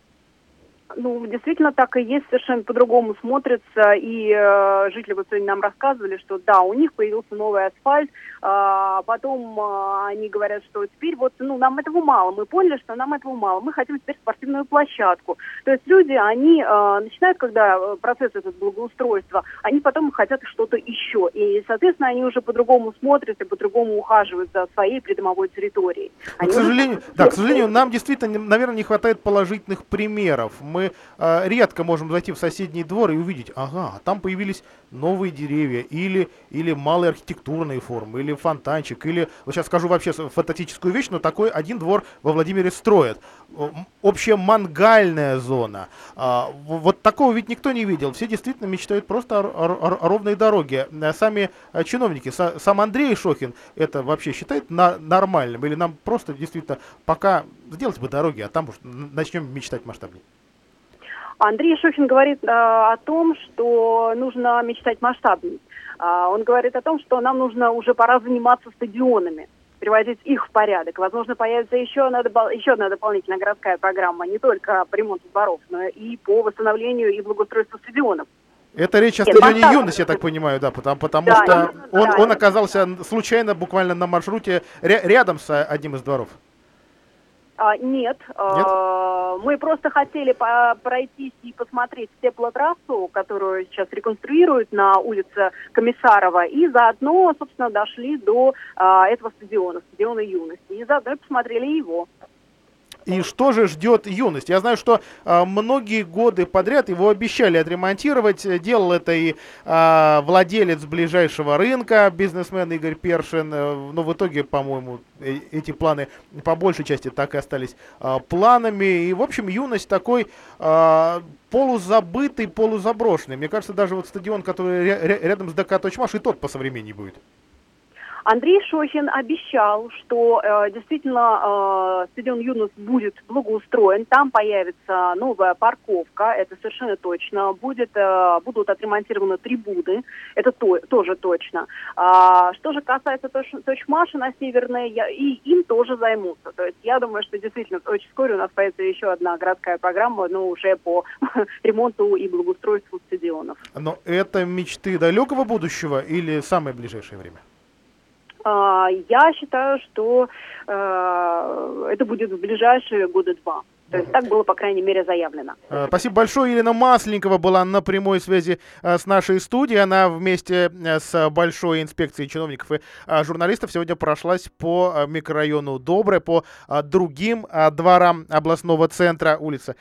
Ну, действительно, так и есть, совершенно по-другому смотрится. И э, жители вот сегодня нам рассказывали, что да, у них появился новый асфальт, а потом э, они говорят, что теперь вот, ну, нам этого мало. Мы поняли, что нам этого мало. Мы хотим теперь спортивную площадку. То есть люди, они э, начинают, когда э, процесс этот благоустройства, они потом хотят что-то еще. И, соответственно, они уже по-другому смотрят и по-другому ухаживают за своей придомовой территорией. к сожалению, да, к сожалению, нам действительно, наверное, не хватает положительных примеров. Мы мы э, редко можем зайти в соседний двор и увидеть, ага, там появились новые деревья, или, или малые архитектурные формы, или фонтанчик, или, вот сейчас скажу вообще фантастическую вещь, но такой один двор во Владимире строят. Общая мангальная зона. А, вот такого ведь никто не видел. Все действительно мечтают просто о, о, о ровной дороге. Э, сами э, чиновники, сам Андрей Шохин это вообще считает на, нормальным? Или нам просто действительно пока сделать бы дороги, а там уж начнем мечтать масштабнее? Андрей Шохин говорит э, о том, что нужно мечтать масштабнее. Э, он говорит о том, что нам нужно уже пора заниматься стадионами приводить их в порядок. Возможно, появится еще одна, еще одна дополнительная городская программа, не только по ремонту дворов, но и по восстановлению и благоустройству стадионов. Это речь о стадионе «Юность», я так понимаю, да, потому, потому да, что он, да, он оказался случайно буквально на маршруте рядом с одним из дворов. А, нет, а, нет? А, мы просто хотели по пройтись и посмотреть теплотрассу, которую сейчас реконструируют на улице Комиссарова, и заодно, собственно, дошли до а, этого стадиона, стадиона юности, и заодно посмотрели его. И что же ждет юность? Я знаю, что э, многие годы подряд его обещали отремонтировать. Делал это и э, владелец ближайшего рынка, бизнесмен Игорь Першин. Э, но в итоге, по-моему, э эти планы по большей части так и остались э, планами. И, в общем, юность такой э, полузабытый, полузаброшенный. Мне кажется, даже вот стадион, который ря- рядом с ДК Точмаш, и тот по современней будет. Андрей Шохин обещал, что э, действительно э, стадион Юнус будет благоустроен, там появится новая парковка, это совершенно точно, будет, э, будут отремонтированы трибуны, это то, тоже точно. А, что же касается точ, Точмаша на Северной, я, и им тоже займутся. То есть я думаю, что действительно очень скоро у нас появится еще одна городская программа, но уже по ремонту и благоустройству стадионов. Но это мечты далекого будущего или самое ближайшее время? А, я считаю, что э, это будет в ближайшие годы два. То есть так было, по крайней мере, заявлено. Э, спасибо большое. Елена Масленникова была на прямой связи э, с нашей студией. Она вместе с большой инспекцией чиновников и журналистов сегодня прошлась по микрорайону Доброе, по другим дворам областного центра, улица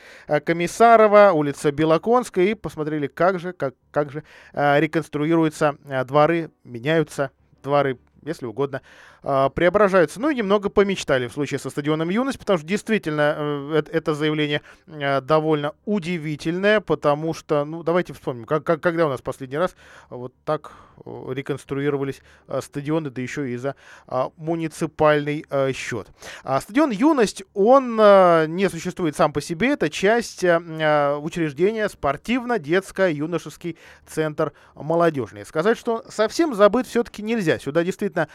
Комиссарова, улица Белоконская, и посмотрели, как же, как, как же реконструируются дворы, меняются дворы если угодно, а, преображаются. Ну и немного помечтали в случае со стадионом «Юность», потому что действительно э, это заявление э, довольно удивительное, потому что, ну, давайте вспомним, как, как, когда у нас последний раз вот так реконструировались э, стадионы, да еще и за а, муниципальный счет. А стадион «Юность», он не существует сам по себе, это часть учреждения спортивно-детско-юношеский центр молодежный. Сказать, что совсем забыть все-таки нельзя. Сюда действительно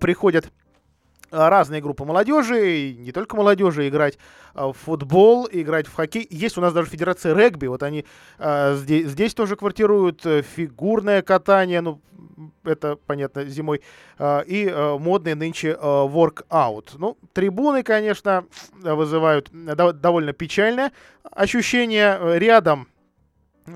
приходят приходят а, разные группы молодежи, не только молодежи, играть а, в футбол, играть в хоккей. Есть у нас даже федерация регби, вот они а, здесь, здесь тоже квартируют, э, фигурное катание, ну, это, понятно, зимой, и модный нынче воркаут. Ну, трибуны, конечно, вызывают довольно печальное ощущение. Рядом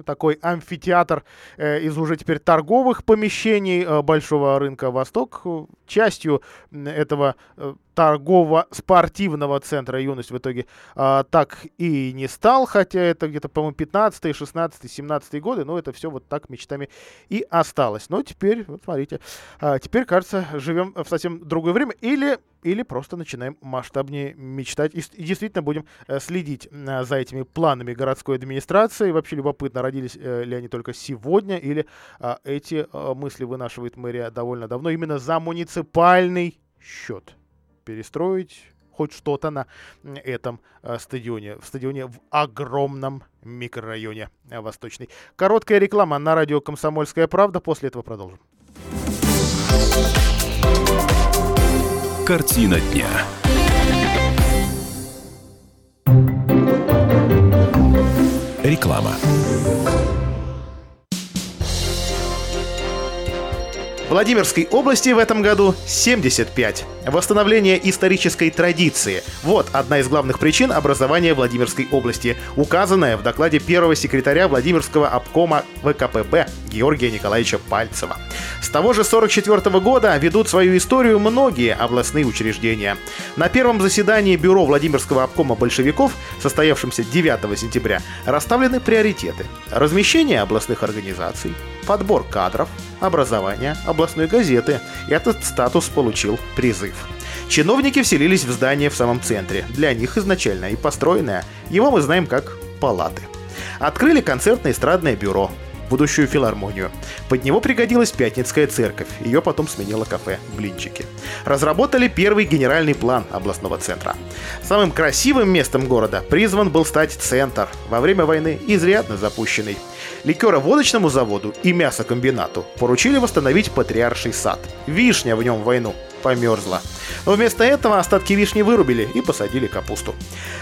такой амфитеатр э, из уже теперь торговых помещений э, большого рынка Восток. Частью этого э, торгово-спортивного центра «Юность» в итоге а, так и не стал, хотя это где-то, по-моему, 15 16 17 годы, но это все вот так мечтами и осталось. Но теперь, вот смотрите, а, теперь, кажется, живем в совсем другое время или, или просто начинаем масштабнее мечтать и, действительно будем э, следить э, за этими планами городской администрации. Вообще любопытно, родились э, ли они только сегодня или э, эти э, мысли вынашивает мэрия довольно давно именно за муниципальный счет перестроить хоть что-то на этом э, стадионе. В стадионе в огромном микрорайоне э, Восточный. Короткая реклама на радио «Комсомольская правда». После этого продолжим. Картина дня. Реклама. Владимирской области в этом году 75. Восстановление исторической традиции. Вот одна из главных причин образования Владимирской области, указанная в докладе первого секретаря Владимирского обкома ВКПБ Георгия Николаевича Пальцева. С того же 44 года ведут свою историю многие областные учреждения. На первом заседании Бюро Владимирского обкома большевиков, состоявшемся 9 сентября, расставлены приоритеты. Размещение областных организаций, подбор кадров, образование областной газеты. Этот статус получил призыв. Чиновники вселились в здание в самом центре. Для них изначально и построенное. Его мы знаем как палаты. Открыли концертно-эстрадное бюро, будущую филармонию. Под него пригодилась Пятницкая церковь, ее потом сменило кафе «Блинчики». Разработали первый генеральный план областного центра. Самым красивым местом города призван был стать центр, во время войны изрядно запущенный. Ликероводочному заводу и мясокомбинату поручили восстановить Патриарший сад. Вишня в нем войну померзла. Но вместо этого остатки вишни вырубили и посадили капусту.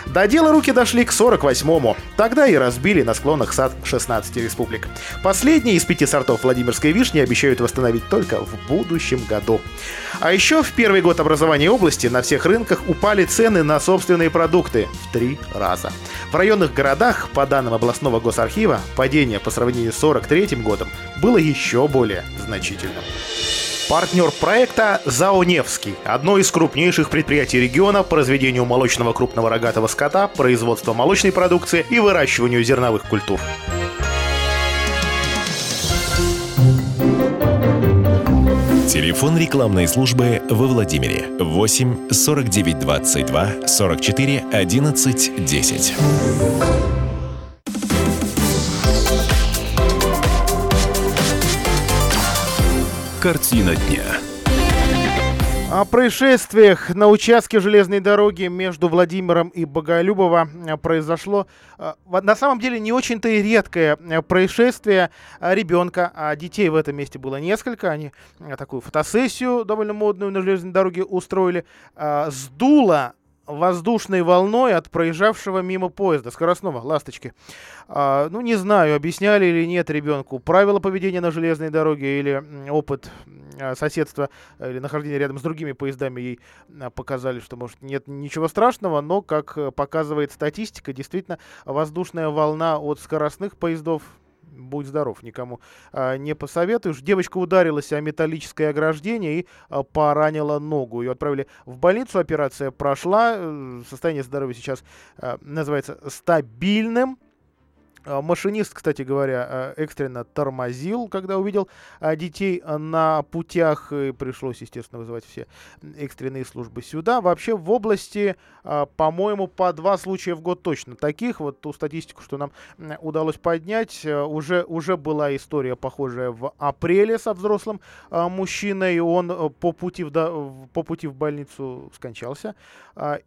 До дела руки дошли к 48-му. Тогда и разбили на склонах сад 16 республик. Последний из пяти сортов Владимирской вишни обещают восстановить только в будущем году. А еще в первый год образования области на всех рынках упали цены на собственные продукты в три раза. В районных городах, по данным областного госархива, падение по сравнению с 43 годом было еще более значительным. Партнер проекта ЗАО «Невский» – одно из крупнейших предприятий региона по разведению молочного крупного рогатого скота, производству молочной продукции и выращиванию зерновых культур. Телефон рекламной службы во Владимире 8 49 22 44 11 10. Картина дня. О происшествиях на участке железной дороги между Владимиром и Боголюбово э, произошло э, на самом деле не очень-то и редкое э, происшествие ребенка, а детей в этом месте было несколько. Они такую фотосессию довольно модную на железной дороге устроили. Сдуло воздушной волной от проезжавшего мимо поезда скоростного «Ласточки». А, ну, не знаю, объясняли или нет ребенку правила поведения на железной дороге или опыт а, соседства или нахождения рядом с другими поездами ей а, показали, что, может, нет ничего страшного, но, как показывает статистика, действительно, воздушная волна от скоростных поездов будь здоров, никому а, не посоветуешь. Девочка ударилась о металлическое ограждение и а, поранила ногу. Ее отправили в больницу, операция прошла, э, состояние здоровья сейчас а, называется стабильным. А, машинист, кстати говоря, а, экстренно тормозил, когда увидел а, детей на путях. И пришлось, естественно, вызывать все экстренные службы сюда. Вообще в области, по-моему, по два случая в год точно таких. Вот ту статистику, что нам удалось поднять, уже, уже была история похожая в апреле со взрослым мужчиной. Он по пути в, по пути в больницу скончался.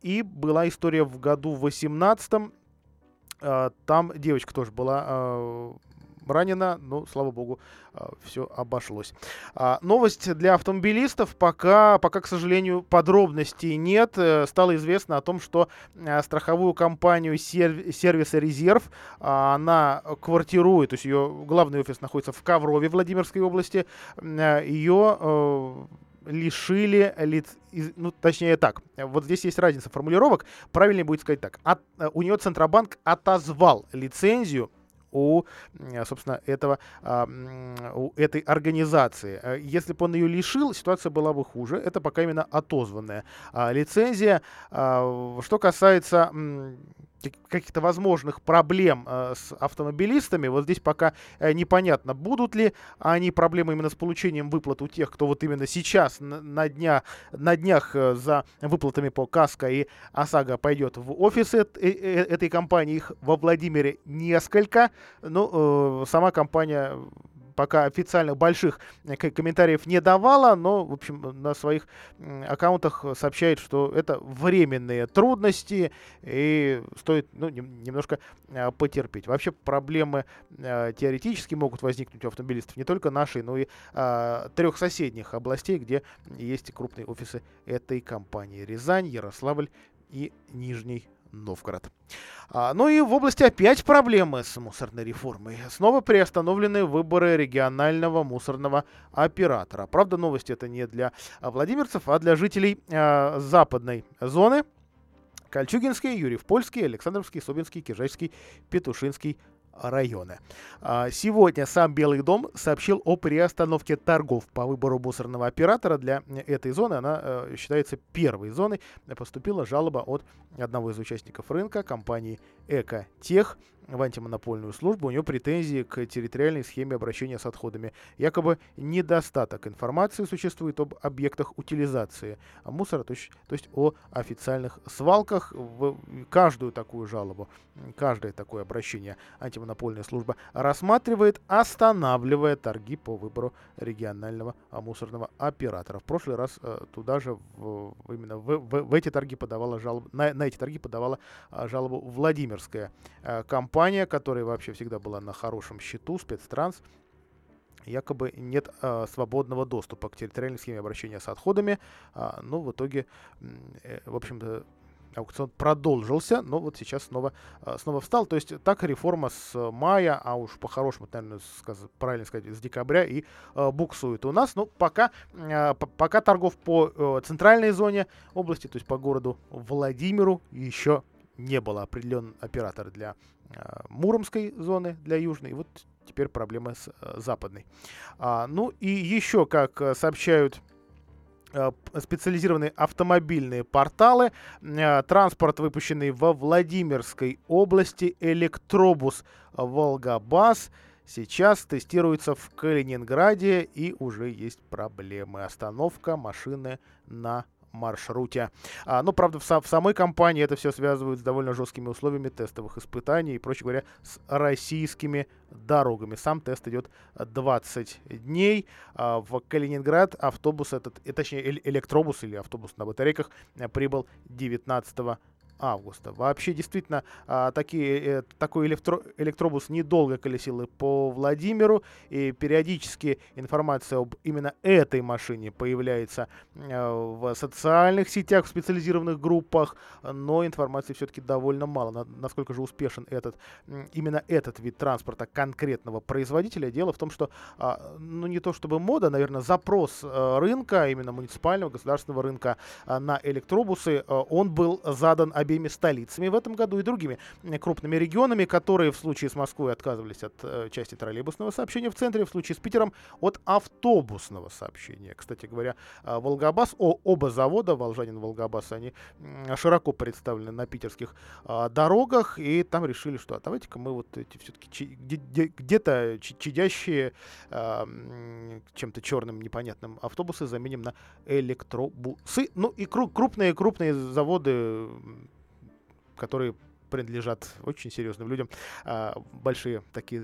И была история в году 18 а, там девочка тоже была а, ранена, но, слава богу, а, все обошлось. Новость для автомобилистов. Пока, пока, к сожалению, подробностей нет. Э, стало известно о том, что страховую компанию сервиса «Резерв» она квартирует, то есть ее главный офис находится в Коврове Владимирской области. Ее э, лишили лиц, ну, точнее так, вот здесь есть разница формулировок, правильнее будет сказать так, от, э, у нее Центробанк отозвал лицензию у, собственно, этого, у этой организации. Если бы он ее лишил, ситуация была бы хуже. Это пока именно отозванная лицензия. Что касается каких-то возможных проблем э, с автомобилистами. Вот здесь пока э, непонятно, будут ли они проблемы именно с получением выплат у тех, кто вот именно сейчас на, дня, на днях э, за выплатами по КАСКО и ОСАГО пойдет в офис э, этой компании. Их во Владимире несколько. Ну, э, сама компания пока официальных больших э, комментариев не давала, но, в общем, на своих аккаунтах сообщает, что это временные трудности и стоит ну, немножко а, потерпеть. Вообще проблемы а, теоретически могут возникнуть у автомобилистов не только нашей, но и а, трех соседних областей, где есть крупные офисы этой компании. Рязань, Ярославль и Нижний Новгород. А, ну и в области опять проблемы с мусорной реформой. Снова приостановлены выборы регионального мусорного оператора. Правда, новость это не для владимирцев, а для жителей а, западной зоны. Кольчугинский, Юрьев-Польский, Александровский, Собинский, Кижайский, Петушинский, районы. А, сегодня сам Белый дом сообщил о приостановке торгов по выбору мусорного оператора для этой зоны. Она э, считается первой зоной. Поступила жалоба от одного из участников рынка, компании «Экотех» в антимонопольную службу, у него претензии к территориальной схеме обращения с отходами. Якобы недостаток информации существует об объектах утилизации мусора, то есть, то есть о официальных свалках. В каждую такую жалобу, каждое такое обращение антимонопольная служба рассматривает, останавливая торги по выбору регионального мусорного оператора. В прошлый раз э, туда же в, именно в, в, в эти торги подавала жалобу, на, на эти торги подавала а, жалобу Владимирская э, компания, которая вообще всегда была на хорошем счету, спецтранс, якобы нет э, свободного доступа к территориальной схеме обращения с отходами. А, но в итоге, э, в общем-то, аукцион продолжился, но вот сейчас снова, а, снова встал. То есть так реформа с мая, а уж по-хорошему, наверное, сказ, правильно сказать, с декабря и э, буксует у нас. Но пока, э, пока торгов по э, центральной зоне области, то есть по городу Владимиру, еще не было определен оператор для э, Муромской зоны, для Южной. И вот теперь проблема с э, западной. А, ну и еще, как э, сообщают Э, специализированные автомобильные порталы. Транспорт, выпущенный во Владимирской области, электробус «Волгобас», сейчас тестируется в Калининграде и уже есть проблемы. Остановка машины на маршруте. А, ну, правда, в, в самой компании это все связывают с довольно жесткими условиями тестовых испытаний и, проще говоря, с российскими дорогами. Сам тест идет 20 дней. А, в Калининград автобус этот, и, точнее, электробус или автобус на батарейках э, прибыл 19 августа. Вообще, действительно, а, такие, э, такой электро, электробус недолго колесил по Владимиру, и периодически информация об именно этой машине появляется э, в социальных сетях, в специализированных группах, но информации все-таки довольно мало. Насколько же успешен этот, именно этот вид транспорта конкретного производителя. Дело в том, что, а, ну не то чтобы мода, наверное, запрос э, рынка, именно муниципального, государственного рынка на электробусы, он был задан обеими столицами в этом году и другими крупными регионами, которые в случае с Москвой отказывались от э, части троллейбусного сообщения в центре, в случае с Питером от автобусного сообщения. Кстати говоря, э, Волгобас, о, оба завода, Волжанин Волгобас, они широко представлены на питерских э, дорогах, и там решили, что а давайте-ка мы вот эти все-таки где-то чадящие э, чем-то черным непонятным автобусы заменим на электробусы. Ну и крупные-крупные заводы которые принадлежат очень серьезным людям. А, большие такие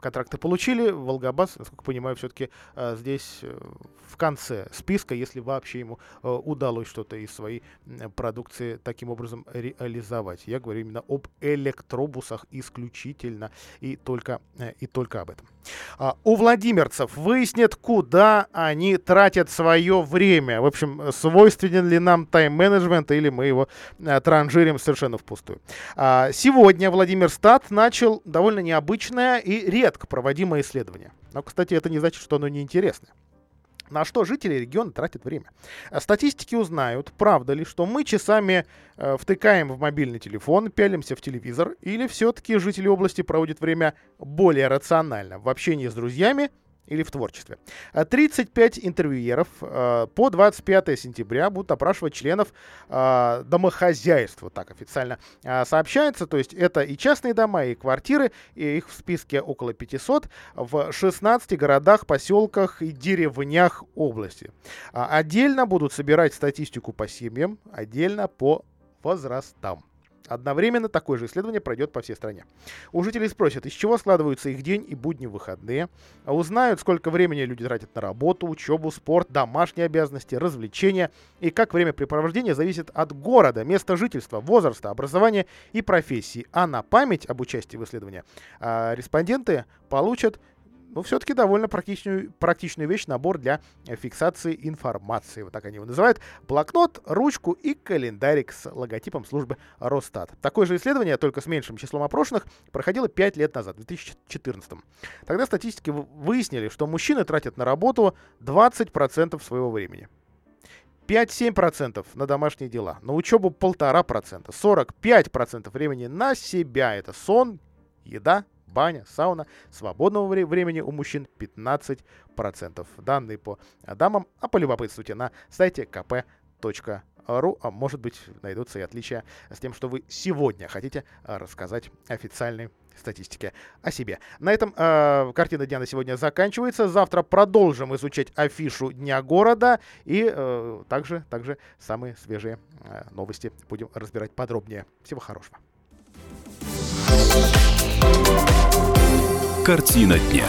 контракты получили. Волгобас, насколько понимаю, все-таки а, здесь э, в конце списка, если вообще ему а, удалось что-то из своей продукции таким образом реализовать. Я говорю именно об электробусах исключительно и только, э, и только об этом. А, у владимирцев выяснят, куда они тратят свое время. В общем, свойственен ли нам тайм-менеджмент или мы его а, транжирим совершенно впустую. А, сегодня Владимир Стат начал довольно необычное и редко проводимое исследование. Но, кстати, это не значит, что оно неинтересное. На что жители региона тратят время? А Статистики узнают, правда ли, что мы часами э, втыкаем в мобильный телефон, пялимся в телевизор, или все-таки жители области проводят время более рационально в общении с друзьями или в творчестве. А 35 интервьюеров э, по 25 сентября будут опрашивать членов э, домохозяйств, вот так официально э, сообщается. То есть это и частные дома, и квартиры, и их в списке около 500 в 16 городах, поселках и деревнях области. Отдельно будут собирать статистику по семьям, отдельно по возрастам. Одновременно такое же исследование пройдет по всей стране. У жителей спросят, из чего складываются их день и будни выходные, а узнают, сколько времени люди тратят на работу, учебу, спорт, домашние обязанности, развлечения, и как времяпрепровождение зависит от города, места жительства, возраста, образования и профессии. А на память об участии в исследовании а, респонденты получат ну, все-таки довольно практичную, практичную вещь, набор для фиксации информации. Вот так они его называют. Блокнот, ручку и календарик с логотипом службы Росстат. Такое же исследование, только с меньшим числом опрошенных, проходило 5 лет назад, в 2014. Тогда статистики выяснили, что мужчины тратят на работу 20% своего времени. 5-7% на домашние дела, на учебу 1,5%, 45% времени на себя. Это сон, еда, баня, сауна. Свободного времени у мужчин 15%. Данные по дамам, а полюбопытствуйте на сайте kp.ru. А может быть, найдутся и отличия с тем, что вы сегодня хотите рассказать официальной статистике о себе. На этом э, картина дня на сегодня заканчивается. Завтра продолжим изучать афишу Дня города и э, также, также самые свежие э, новости будем разбирать подробнее. Всего хорошего. Картина дня.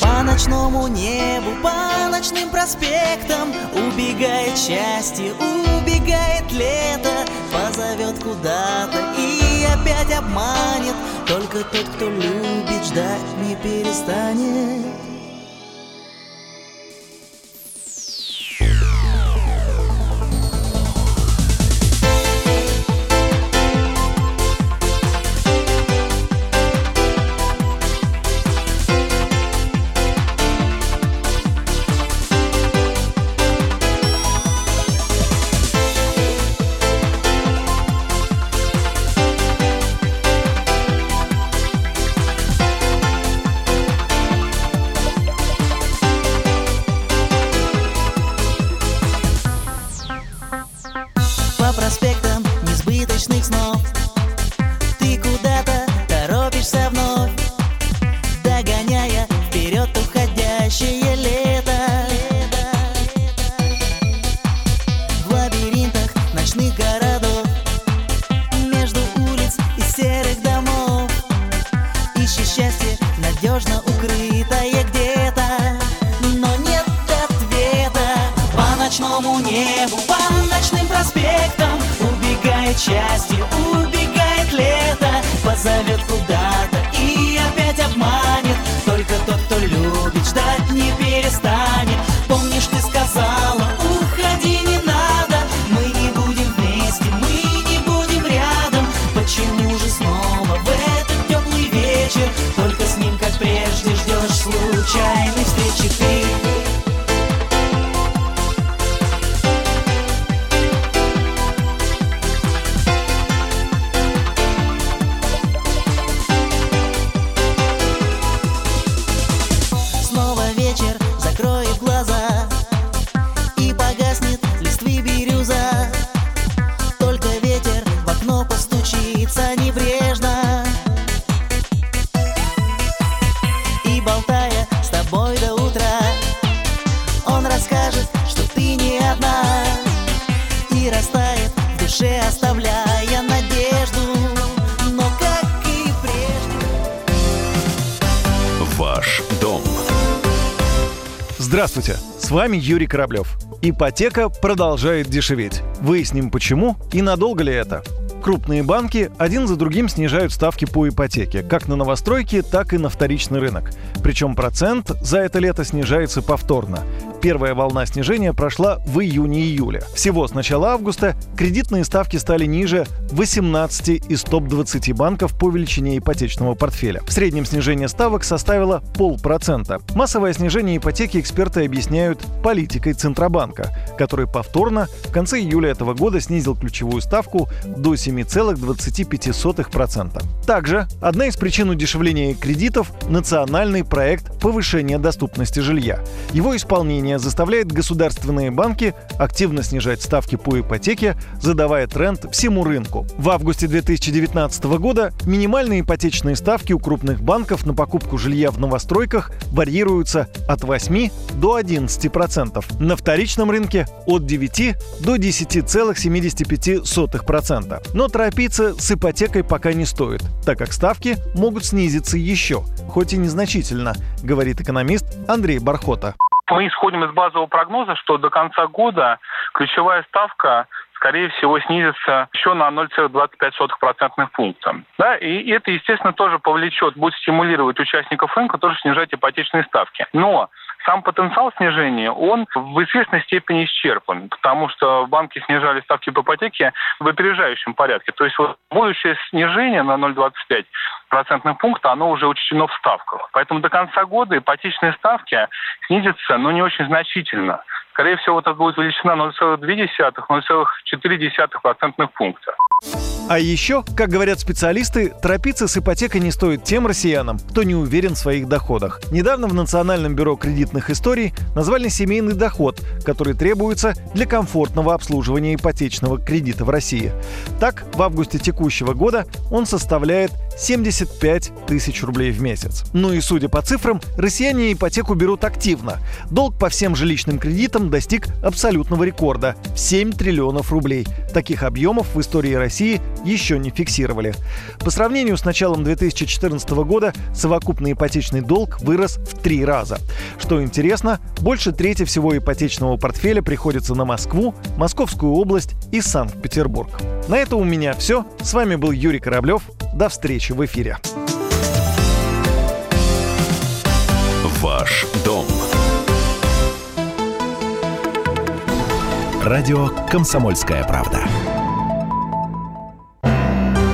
По ночному небу, по ночным проспектам Убегает счастье, убегает лето Позовет куда-то и опять обманет Только тот, кто любит, ждать не перестанет с вами Юрий Кораблев. Ипотека продолжает дешеветь. Выясним почему и надолго ли это. Крупные банки один за другим снижают ставки по ипотеке, как на новостройки, так и на вторичный рынок. Причем процент за это лето снижается повторно. Первая волна снижения прошла в июне-июле. Всего с начала августа кредитные ставки стали ниже 18 из топ-20 банков по величине ипотечного портфеля. В среднем снижение ставок составило полпроцента. Массовое снижение ипотеки эксперты объясняют политикой Центробанка, который повторно в конце июля этого года снизил ключевую ставку до 7,25%. Также одна из причин удешевления кредитов – национальный проект повышения доступности жилья. Его исполнение заставляет государственные банки активно снижать ставки по ипотеке, задавая тренд всему рынку. В августе 2019 года минимальные ипотечные ставки у крупных банков на покупку жилья в новостройках варьируются от 8 до 11%. На вторичном рынке от 9 до 10,75%. Но торопиться с ипотекой пока не стоит, так как ставки могут снизиться еще, хоть и незначительно, говорит экономист Андрей Бархота. Мы исходим из базового прогноза, что до конца года ключевая ставка скорее всего, снизится еще на 0,25% пункта. Да, и это, естественно, тоже повлечет, будет стимулировать участников рынка тоже снижать ипотечные ставки. Но сам потенциал снижения, он в известной степени исчерпан, потому что банки снижали ставки по ипотеке в опережающем порядке. То есть вот будущее снижение на 0,25 процентных пункта, оно уже учтено в ставках. Поэтому до конца года ипотечные ставки снизятся, но не очень значительно. Скорее всего, это будет величина 0,2-0,4% пункта. А еще, как говорят специалисты, торопиться с ипотекой не стоит тем россиянам, кто не уверен в своих доходах. Недавно в Национальном бюро кредитных историй назвали семейный доход, который требуется для комфортного обслуживания ипотечного кредита в России. Так, в августе текущего года он составляет 75 тысяч рублей в месяц. Ну и судя по цифрам, россияне ипотеку берут активно. Долг по всем жилищным кредитам достиг абсолютного рекорда – 7 триллионов рублей. Таких объемов в истории России еще не фиксировали. По сравнению с началом 2014 года совокупный ипотечный долг вырос в три раза. Что интересно, больше трети всего ипотечного портфеля приходится на Москву, Московскую область и Санкт-Петербург. На это у меня все. С вами был Юрий Кораблев. До встречи в эфире. Ваш дом. Радио «Комсомольская правда».